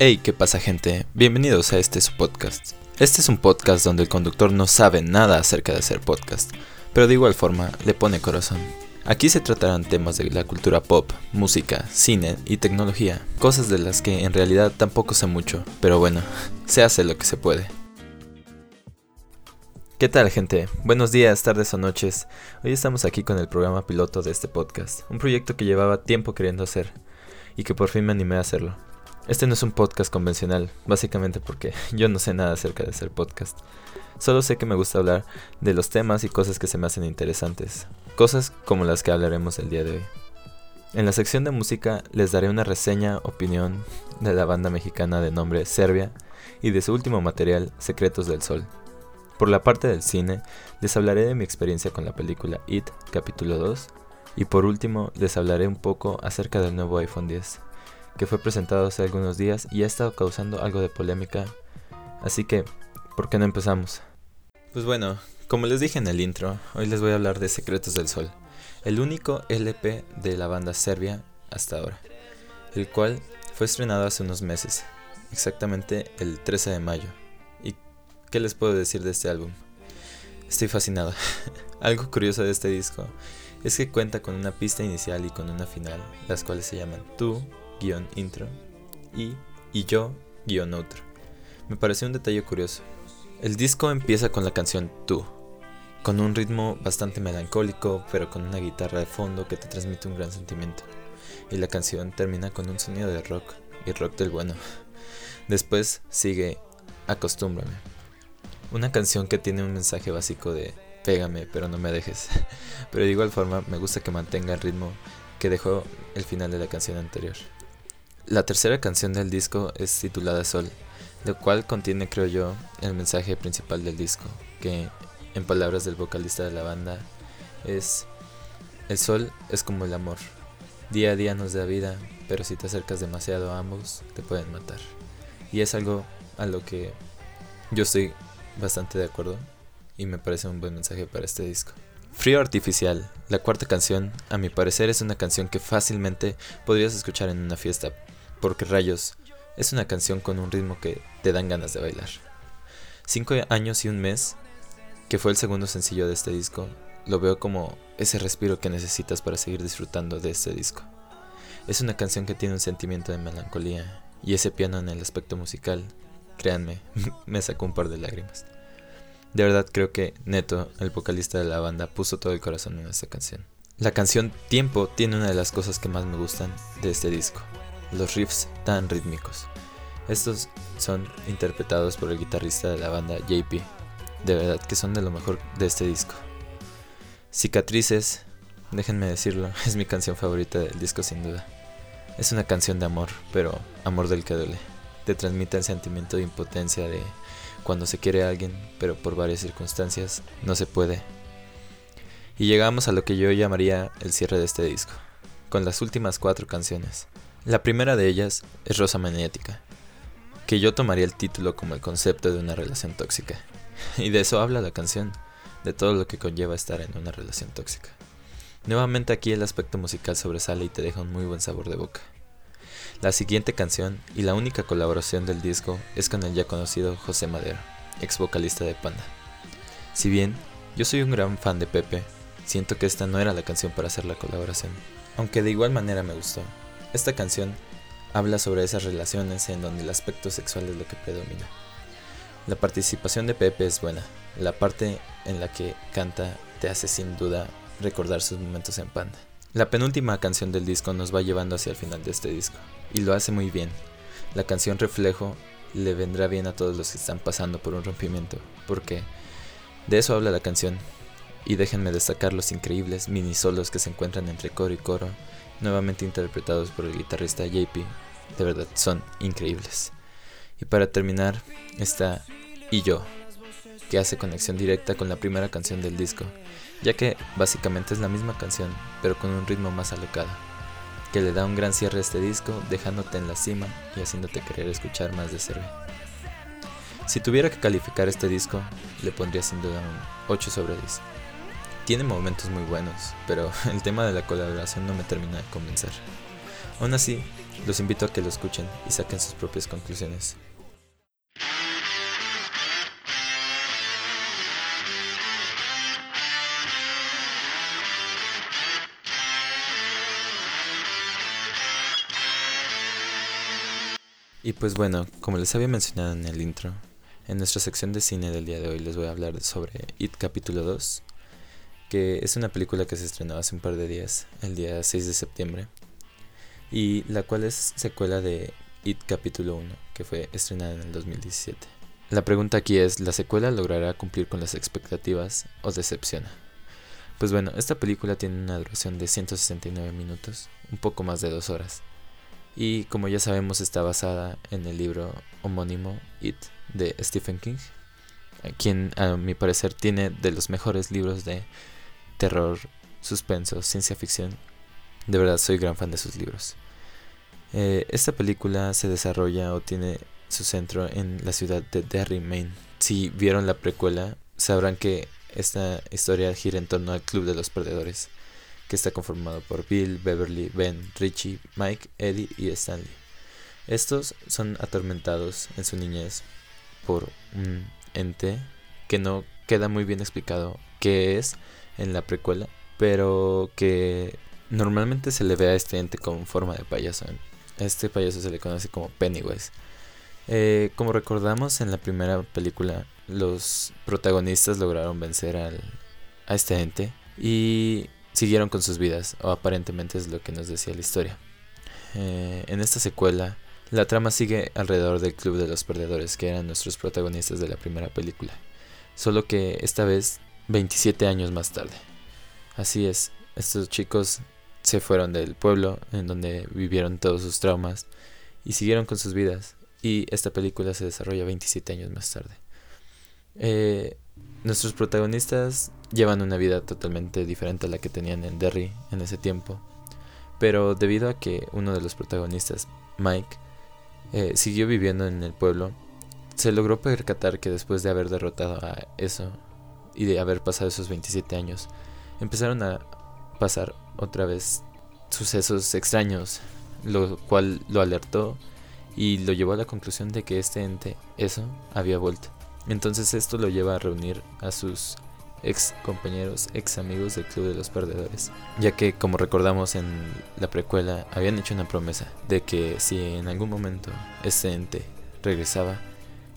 Hey, ¿qué pasa gente? Bienvenidos a este su podcast. Este es un podcast donde el conductor no sabe nada acerca de hacer podcast, pero de igual forma le pone corazón. Aquí se tratarán temas de la cultura pop, música, cine y tecnología, cosas de las que en realidad tampoco sé mucho, pero bueno, se hace lo que se puede. ¿Qué tal gente? Buenos días, tardes o noches. Hoy estamos aquí con el programa piloto de este podcast, un proyecto que llevaba tiempo queriendo hacer y que por fin me animé a hacerlo. Este no es un podcast convencional, básicamente porque yo no sé nada acerca de hacer podcast. Solo sé que me gusta hablar de los temas y cosas que se me hacen interesantes, cosas como las que hablaremos el día de hoy. En la sección de música les daré una reseña, opinión de la banda mexicana de nombre Serbia y de su último material, Secretos del Sol. Por la parte del cine, les hablaré de mi experiencia con la película It, capítulo 2, y por último les hablaré un poco acerca del nuevo iPhone 10 que fue presentado hace algunos días y ha estado causando algo de polémica. Así que, ¿por qué no empezamos? Pues bueno, como les dije en el intro, hoy les voy a hablar de Secretos del Sol, el único LP de la banda Serbia hasta ahora, el cual fue estrenado hace unos meses, exactamente el 13 de mayo. ¿Y qué les puedo decir de este álbum? Estoy fascinado. Algo curioso de este disco es que cuenta con una pista inicial y con una final, las cuales se llaman Tú, guion intro y, y yo guion outro. Me pareció un detalle curioso. El disco empieza con la canción Tú, con un ritmo bastante melancólico, pero con una guitarra de fondo que te transmite un gran sentimiento. Y la canción termina con un sonido de rock, y rock del bueno. Después sigue Acostúmbrame, una canción que tiene un mensaje básico de pégame, pero no me dejes. Pero de igual forma me gusta que mantenga el ritmo que dejó el final de la canción anterior. La tercera canción del disco es titulada Sol, lo cual contiene, creo yo, el mensaje principal del disco, que, en palabras del vocalista de la banda, es, el sol es como el amor. Día a día nos da vida, pero si te acercas demasiado a ambos, te pueden matar. Y es algo a lo que yo estoy bastante de acuerdo y me parece un buen mensaje para este disco. Frío Artificial, la cuarta canción, a mi parecer es una canción que fácilmente podrías escuchar en una fiesta porque Rayos es una canción con un ritmo que te dan ganas de bailar. Cinco años y un mes, que fue el segundo sencillo de este disco, lo veo como ese respiro que necesitas para seguir disfrutando de este disco. Es una canción que tiene un sentimiento de melancolía y ese piano en el aspecto musical, créanme, me sacó un par de lágrimas. De verdad creo que Neto, el vocalista de la banda, puso todo el corazón en esta canción. La canción Tiempo tiene una de las cosas que más me gustan de este disco, los riffs tan rítmicos. Estos son interpretados por el guitarrista de la banda JP. De verdad que son de lo mejor de este disco. Cicatrices, déjenme decirlo, es mi canción favorita del disco sin duda. Es una canción de amor, pero amor del que duele. Te transmite el sentimiento de impotencia de cuando se quiere a alguien, pero por varias circunstancias no se puede. Y llegamos a lo que yo llamaría el cierre de este disco, con las últimas cuatro canciones. La primera de ellas es Rosa Magnética, que yo tomaría el título como el concepto de una relación tóxica. Y de eso habla la canción, de todo lo que conlleva estar en una relación tóxica. Nuevamente aquí el aspecto musical sobresale y te deja un muy buen sabor de boca. La siguiente canción y la única colaboración del disco es con el ya conocido José Madero, ex vocalista de Panda. Si bien yo soy un gran fan de Pepe, siento que esta no era la canción para hacer la colaboración, aunque de igual manera me gustó. Esta canción habla sobre esas relaciones en donde el aspecto sexual es lo que predomina. La participación de Pepe es buena, la parte en la que canta te hace sin duda recordar sus momentos en Panda. La penúltima canción del disco nos va llevando hacia el final de este disco, y lo hace muy bien. La canción Reflejo le vendrá bien a todos los que están pasando por un rompimiento, porque de eso habla la canción. Y déjenme destacar los increíbles mini solos que se encuentran entre coro y coro, nuevamente interpretados por el guitarrista JP. De verdad, son increíbles. Y para terminar está Y yo, que hace conexión directa con la primera canción del disco, ya que básicamente es la misma canción, pero con un ritmo más alocado, que le da un gran cierre a este disco, dejándote en la cima y haciéndote querer escuchar más de Serve. Si tuviera que calificar este disco, le pondría sin duda un 8 sobre 10. Tiene momentos muy buenos, pero el tema de la colaboración no me termina de convencer. Aún así, los invito a que lo escuchen y saquen sus propias conclusiones. Y pues bueno, como les había mencionado en el intro, en nuestra sección de cine del día de hoy les voy a hablar sobre It capítulo 2, que es una película que se estrenó hace un par de días, el día 6 de septiembre, y la cual es secuela de It capítulo 1, que fue estrenada en el 2017. La pregunta aquí es, ¿la secuela logrará cumplir con las expectativas o decepciona? Pues bueno, esta película tiene una duración de 169 minutos, un poco más de dos horas y como ya sabemos está basada en el libro homónimo It de Stephen King, quien a mi parecer tiene de los mejores libros de terror, suspenso, ciencia ficción. De verdad soy gran fan de sus libros. Eh, esta película se desarrolla o tiene su centro en la ciudad de Derry, Maine. Si vieron la precuela, sabrán que esta historia gira en torno al Club de los Perdedores que está conformado por Bill, Beverly, Ben, Richie, Mike, Eddie y Stanley. Estos son atormentados en su niñez por un ente que no queda muy bien explicado qué es en la precuela, pero que normalmente se le ve a este ente con forma de payaso. este payaso se le conoce como Pennywise. Eh, como recordamos en la primera película, los protagonistas lograron vencer al, a este ente y siguieron con sus vidas, o aparentemente es lo que nos decía la historia. Eh, en esta secuela, la trama sigue alrededor del Club de los Perdedores, que eran nuestros protagonistas de la primera película, solo que esta vez 27 años más tarde. Así es, estos chicos se fueron del pueblo en donde vivieron todos sus traumas y siguieron con sus vidas, y esta película se desarrolla 27 años más tarde. Eh, nuestros protagonistas llevan una vida totalmente diferente a la que tenían en Derry en ese tiempo. Pero debido a que uno de los protagonistas, Mike, eh, siguió viviendo en el pueblo, se logró percatar que después de haber derrotado a eso y de haber pasado esos 27 años, empezaron a pasar otra vez sucesos extraños, lo cual lo alertó y lo llevó a la conclusión de que este ente, eso, había vuelto. Entonces esto lo lleva a reunir a sus ex compañeros, ex amigos del Club de los Perdedores, ya que como recordamos en la precuela habían hecho una promesa de que si en algún momento ese ente regresaba,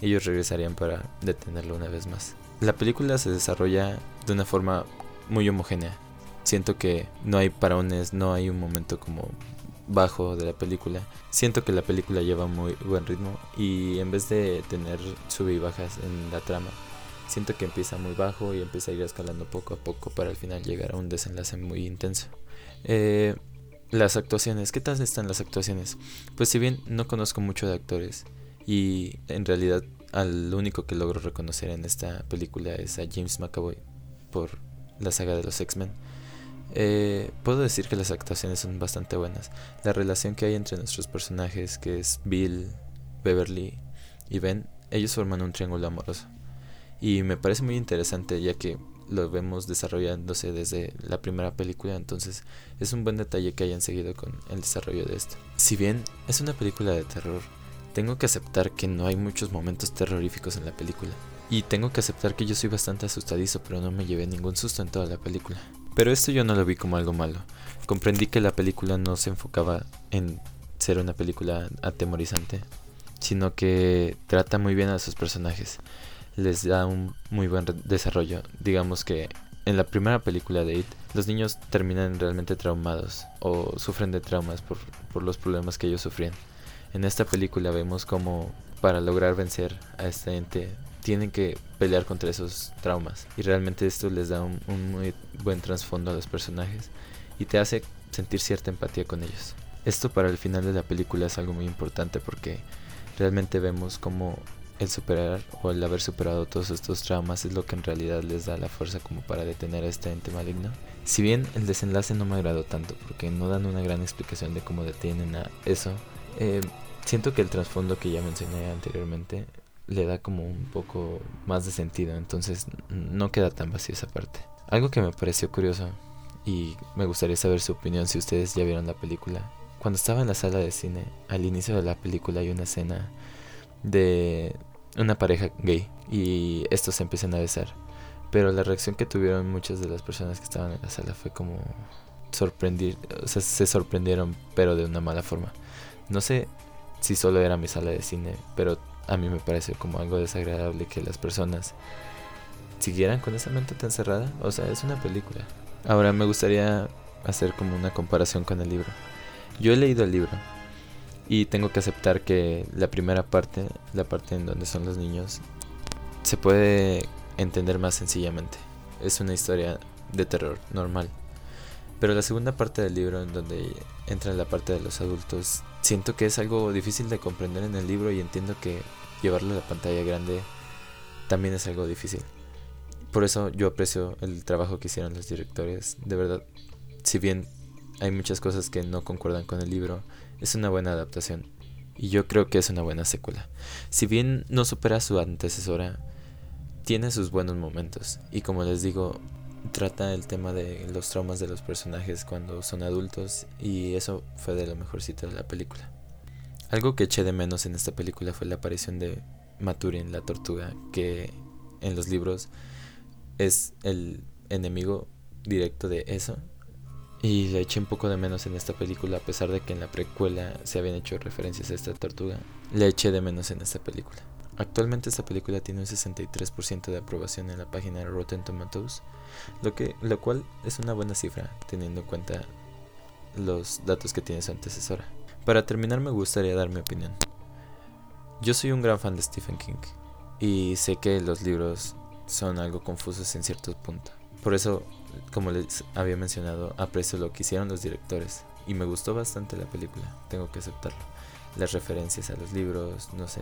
ellos regresarían para detenerlo una vez más. La película se desarrolla de una forma muy homogénea. Siento que no hay parones, no hay un momento como bajo de la película. Siento que la película lleva muy buen ritmo y en vez de tener sub y bajas en la trama, siento que empieza muy bajo y empieza a ir escalando poco a poco para al final llegar a un desenlace muy intenso. Eh, las actuaciones, ¿qué tal están las actuaciones? Pues si bien no conozco mucho de actores y en realidad al único que logro reconocer en esta película es a James McAvoy por la saga de los X-Men. Eh, puedo decir que las actuaciones son bastante buenas. La relación que hay entre nuestros personajes, que es Bill, Beverly y Ben, ellos forman un triángulo amoroso. Y me parece muy interesante ya que lo vemos desarrollándose desde la primera película, entonces es un buen detalle que hayan seguido con el desarrollo de esto. Si bien es una película de terror, tengo que aceptar que no hay muchos momentos terroríficos en la película. Y tengo que aceptar que yo soy bastante asustadizo, pero no me llevé ningún susto en toda la película. Pero esto yo no lo vi como algo malo. Comprendí que la película no se enfocaba en ser una película atemorizante, sino que trata muy bien a sus personajes. Les da un muy buen desarrollo. Digamos que en la primera película de It, los niños terminan realmente traumados o sufren de traumas por, por los problemas que ellos sufrían. En esta película vemos como para lograr vencer a este ente tienen que pelear contra esos traumas. Y realmente esto les da un, muy buen trasfondo a los personajes y te hace sentir cierta empatía con ellos. Esto para el final de la película es algo muy importante porque realmente vemos como el superar o el haber superado todos estos traumas es lo que en realidad les da la fuerza como para detener a este ente maligno. Si bien el desenlace no me agradó tanto porque no dan una gran explicación de cómo detienen a eso, eh, siento que el trasfondo que ya mencioné anteriormente le da como un poco más de sentido, entonces no queda tan vacío esa parte. Algo que me pareció curioso y me gustaría saber su opinión si ustedes ya vieron la película cuando estaba en la sala de cine, al inicio de la película hay una escena de una pareja gay y estos se empiezan a besar. Pero la reacción que tuvieron muchas de las personas que estaban en la sala fue como sorprendir, o sea, se sorprendieron, pero de una mala forma. No sé si solo era mi sala de cine, pero a mí me parece como algo desagradable que las personas siguieran con esa mente tan cerrada. O sea, es una película. Ahora me gustaría hacer como una comparación con el libro. Yo he leído el libro y tengo que aceptar que la primera parte, la parte en donde son los niños, se puede entender más sencillamente. Es una historia de terror normal. Pero la segunda parte del libro, en donde entra la parte de los adultos, siento que es algo difícil de comprender en el libro y entiendo que llevarlo a la pantalla grande también es algo difícil. Por eso yo aprecio el trabajo que hicieron los directores. De verdad, si bien hay muchas cosas que no concuerdan con el libro, es una buena adaptación. Y yo creo que es una buena secuela. Si bien no supera a su antecesora, tiene sus buenos momentos. Y como les digo, trata el tema de los traumas de los personajes cuando son adultos y eso fue de lo mejorcito de la película. Algo que eché de menos en esta película fue la aparición de Maturin, la tortuga, que en los libros es el enemigo directo de eso. Y le eché un poco de menos en esta película, a pesar de que en la precuela se habían hecho referencias a esta tortuga. Le eché de menos en esta película. Actualmente esta película tiene un 63% de aprobación en la página Rotten Tomatoes, lo, que, lo cual es una buena cifra teniendo en cuenta los datos que tiene su antecesora. Para terminar me gustaría dar mi opinión. Yo soy un gran fan de Stephen King y sé que los libros son algo confusos en ciertos puntos. Por eso, como les había mencionado, aprecio lo que hicieron los directores y me gustó bastante la película, tengo que aceptarlo. Las referencias a los libros, no sé,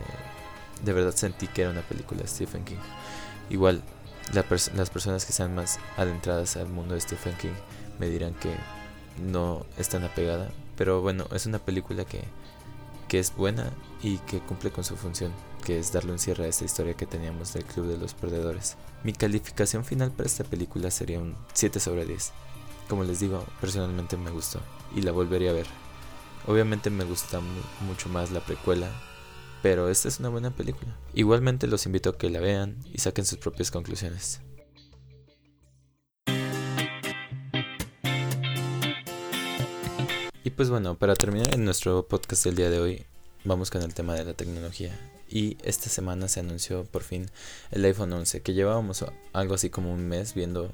de verdad sentí que era una película de Stephen King. Igual, las personas que sean más adentradas al mundo de Stephen King me dirán que no es tan apegada, pero bueno, es una película que, que es buena y que cumple con su función, que es darle un cierre a esta historia que teníamos del Club de los Perdedores. Mi calificación final para esta película sería un 7 sobre 10. Como les digo, personalmente me gustó y la volvería a ver. Obviamente me gusta mucho más la precuela, pero esta es una buena película. Igualmente los invito a que la vean y saquen sus propias conclusiones. Y pues bueno, para terminar en nuestro podcast del día de hoy, vamos con el tema de la tecnología. Y esta semana se anunció por fin el iPhone 11, que llevábamos algo así como un mes viendo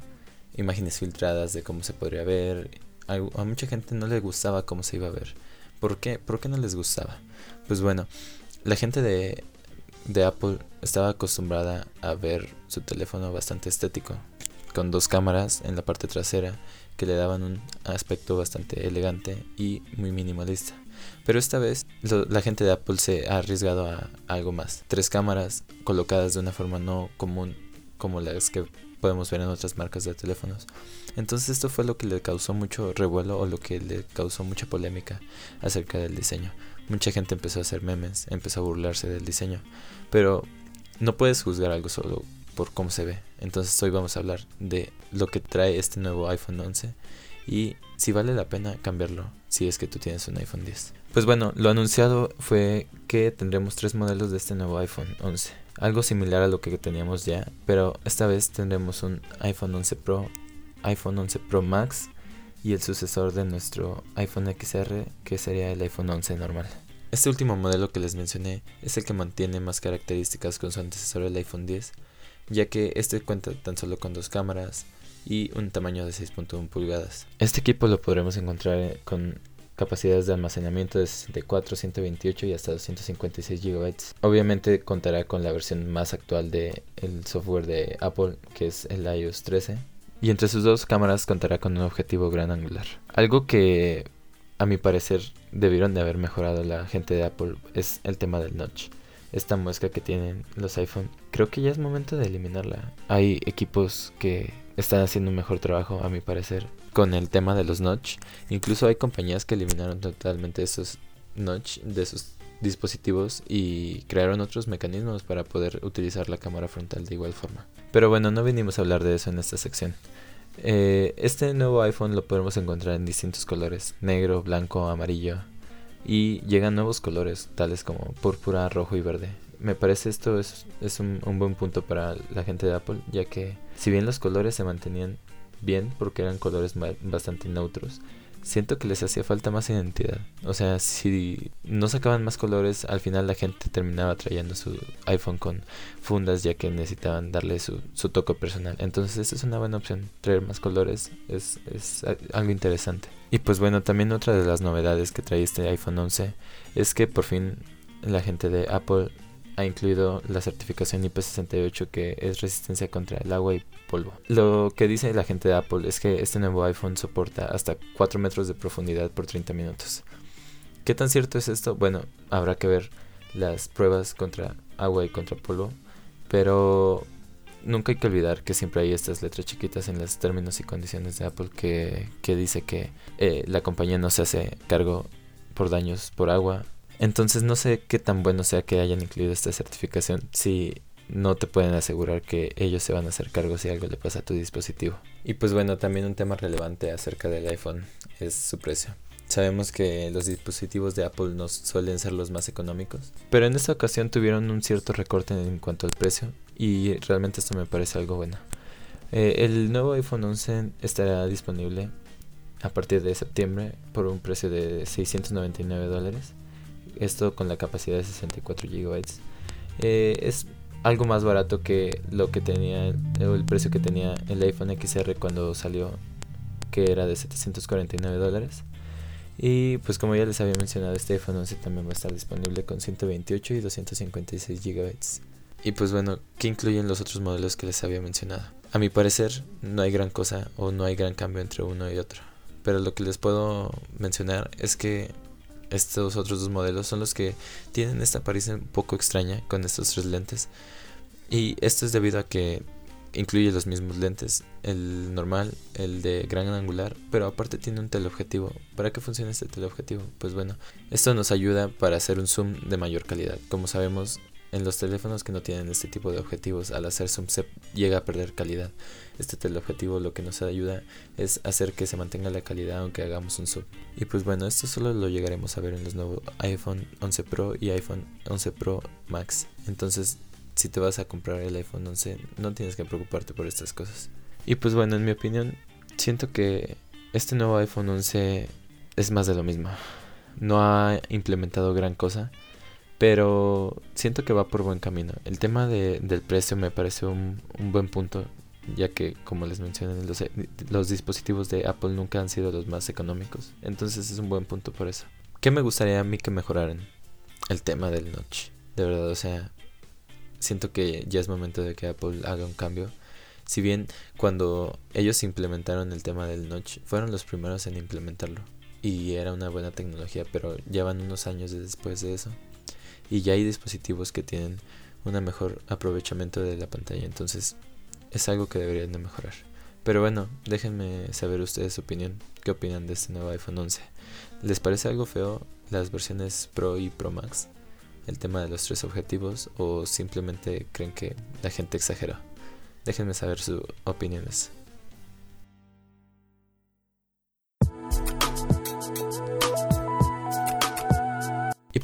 imágenes filtradas de cómo se podría ver. A, mucha gente no le gustaba cómo se iba a ver. ¿Por qué? ¿Por qué no les gustaba? Pues bueno, la gente de, Apple estaba acostumbrada a ver su teléfono bastante estético, con dos cámaras en la parte trasera que le daban un aspecto bastante elegante y muy minimalista. Pero esta vez la gente de Apple se ha arriesgado a, algo más. Tres cámaras colocadas de una forma no común como las que podemos ver en otras marcas de teléfonos. Entonces esto fue lo que le causó mucho revuelo o lo que le causó mucha polémica acerca del diseño. Mucha gente empezó a hacer memes, empezó a burlarse del diseño, pero no puedes juzgar algo solo por cómo se ve. Entonces hoy vamos a hablar de lo que trae este nuevo iPhone 11 y si vale la pena cambiarlo si es que tú tienes un iPhone 10. Pues bueno, lo anunciado fue que tendremos tres modelos de este nuevo iPhone 11. Algo similar a lo que teníamos ya, pero esta vez tendremos un iPhone 11 Pro, iPhone 11 Pro Max y el sucesor de nuestro iPhone XR que sería el iPhone 11 normal. Este último modelo que les mencioné es el que mantiene más características con su antecesor el iPhone 10, ya que este cuenta tan solo con dos cámaras y un tamaño de 6.1 pulgadas. Este equipo lo podremos encontrar con capacidades de almacenamiento de 64, 128 y hasta 256 GB. Obviamente contará con la versión más actual del software de Apple, que es el iOS 13 y entre sus dos cámaras contará con un objetivo gran angular. Algo que a mi parecer debieron de haber mejorado la gente de Apple es el tema del notch. Esta muesca que tienen los iPhone, creo que ya es momento de eliminarla. Hay equipos que están haciendo un mejor trabajo a mi parecer con el tema de los notch. Incluso hay compañías que eliminaron totalmente esos notch de sus dispositivos y crearon otros mecanismos para poder utilizar la cámara frontal de igual forma. Pero bueno, no vinimos a hablar de eso en esta sección. Eh, este nuevo iPhone lo podemos encontrar en distintos colores, negro, blanco, amarillo. Y llegan nuevos colores, tales como púrpura, rojo y verde. Me parece esto es, es un, un buen punto para la gente de Apple, ya que si bien los colores se mantenían bien porque eran colores bastante neutros, siento que les hacía falta más identidad. O sea, si no sacaban más colores, al final la gente terminaba trayendo su iPhone con fundas ya que necesitaban darle su, su toque personal. Entonces, esta es una buena opción. Traer más colores es, es algo interesante. Y pues bueno, también otra de las novedades que trae este iPhone 11 es que por fin la gente de Apple ha incluido la certificación IP68 que es resistencia contra el agua y polvo. Lo que dice la gente de Apple es que este nuevo iPhone soporta hasta 4 metros de profundidad por 30 minutos. ¿Qué tan cierto es esto? Bueno, habrá que ver las pruebas contra agua y contra polvo, pero nunca hay que olvidar que siempre hay estas letras chiquitas en los términos y condiciones de Apple que, que dice que eh, la compañía no se hace cargo por daños por agua, entonces no sé qué tan bueno sea que hayan incluido esta certificación si no te pueden asegurar que ellos se van a hacer cargo si algo le pasa a tu dispositivo. Y pues bueno, también un tema relevante acerca del iPhone es su precio. Sabemos que los dispositivos de Apple no suelen ser los más económicos, pero en esta ocasión tuvieron un cierto recorte en cuanto al precio y realmente esto me parece algo bueno. Eh, el nuevo iPhone 11 estará disponible a partir de septiembre por un precio de 699 dólares esto con la capacidad de 64 GB. Eh, es algo más barato que lo que tenía, el precio que tenía el iPhone XR cuando salió, que era de 749 dólares. Y pues como ya les había mencionado, este iPhone 11 también va a estar disponible con 128 y 256 GB. Y pues bueno, ¿qué incluyen los otros modelos que les había mencionado? A mi parecer no hay gran cosa o no hay gran cambio entre uno y otro. Pero lo que les puedo mencionar es que estos otros dos modelos son los que tienen esta apariencia un poco extraña con estos tres lentes. Y esto es debido a que incluye los mismos lentes, el normal, el de gran angular, pero aparte tiene un teleobjetivo. ¿Para qué funciona este teleobjetivo? Pues bueno, esto nos ayuda para hacer un zoom de mayor calidad. Como sabemos, en los teléfonos que no tienen este tipo de objetivos, al hacer zoom se llega a perder calidad. Este teleobjetivo lo que nos ayuda es hacer que se mantenga la calidad aunque hagamos un zoom. Y pues bueno, esto solo lo llegaremos a ver en los nuevos iPhone 11 Pro y iPhone 11 Pro Max. Entonces, si te vas a comprar el iPhone 11, no tienes que preocuparte por estas cosas. Y pues bueno, en mi opinión, siento que este nuevo iPhone 11 es más de lo mismo. No ha implementado gran cosa pero siento que va por buen camino. El tema de, del precio me parece un, un, buen punto, ya que, como les mencioné, los, los dispositivos de Apple nunca han sido los más económicos. Entonces es un buen punto por eso. ¿Qué me gustaría a mí que mejoraran? El tema del notch. De verdad, o sea, siento que ya es momento de que Apple haga un cambio. Si bien cuando ellos implementaron el tema del notch, fueron los primeros en implementarlo. Y era una buena tecnología, pero ya van unos años después de eso y ya hay dispositivos que tienen un mejor aprovechamiento de la pantalla. Entonces es algo que deberían de mejorar. Pero bueno, déjenme saber ustedes su opinión. ¿Qué opinan de este nuevo iPhone 11? ¿Les parece algo feo las versiones Pro y Pro Max? El tema de los tres objetivos o simplemente creen que la gente exagera? Déjenme saber sus opiniones.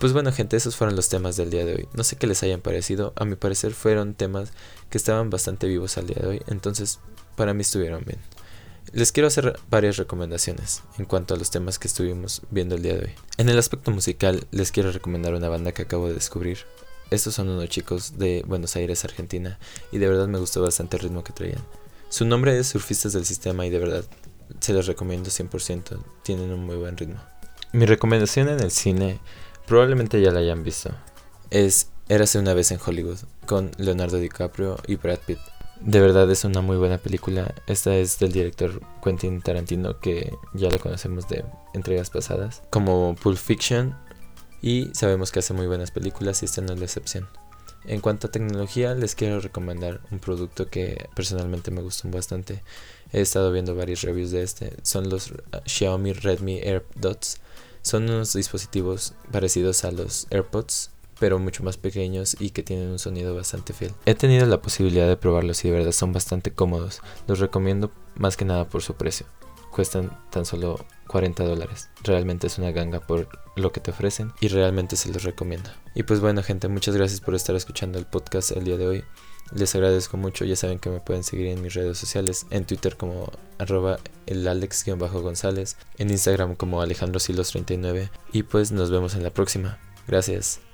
Pues bueno gente, esos fueron los temas del día de hoy. No sé qué les hayan parecido, a mi parecer fueron temas que estaban bastante vivos al día de hoy, entonces para mí estuvieron bien. Les quiero hacer varias recomendaciones en cuanto a los temas que estuvimos viendo el día de hoy. En el aspecto musical les quiero recomendar una banda que acabo de descubrir. Estos son unos chicos de Buenos Aires, Argentina, y de verdad me gustó bastante el ritmo que traían. Su nombre es Surfistas del Sistema y de verdad se los recomiendo 100%, tienen un muy buen ritmo. Mi recomendación en el cine probablemente ya la hayan visto. Es Érase una vez en Hollywood, con Leonardo DiCaprio y Brad Pitt. De verdad es una muy buena película. Esta es del director Quentin Tarantino, que ya lo conocemos de entregas pasadas, como Pulp Fiction. Y sabemos que hace muy buenas películas y esta no es la excepción. En cuanto a tecnología, les quiero recomendar un producto que personalmente me gustó bastante. He estado viendo varios reviews de este. Son los Xiaomi Redmi AirDots son unos dispositivos parecidos a los AirPods, pero mucho más pequeños y que tienen un sonido bastante fiel. He tenido la posibilidad de probarlos y de verdad son bastante cómodos. Los recomiendo más que nada por su precio. cuestan tan solo 40 dólares. Realmente es una ganga por lo que te ofrecen y realmente se los recomiendo. Y pues bueno gente, muchas gracias por estar escuchando el podcast el día de hoy. Les agradezco mucho, ya saben que me pueden seguir en mis redes sociales, en Twitter como arroba el alex-gonzález, en Instagram como alejandrosilos39 y pues nos vemos en la próxima. Gracias.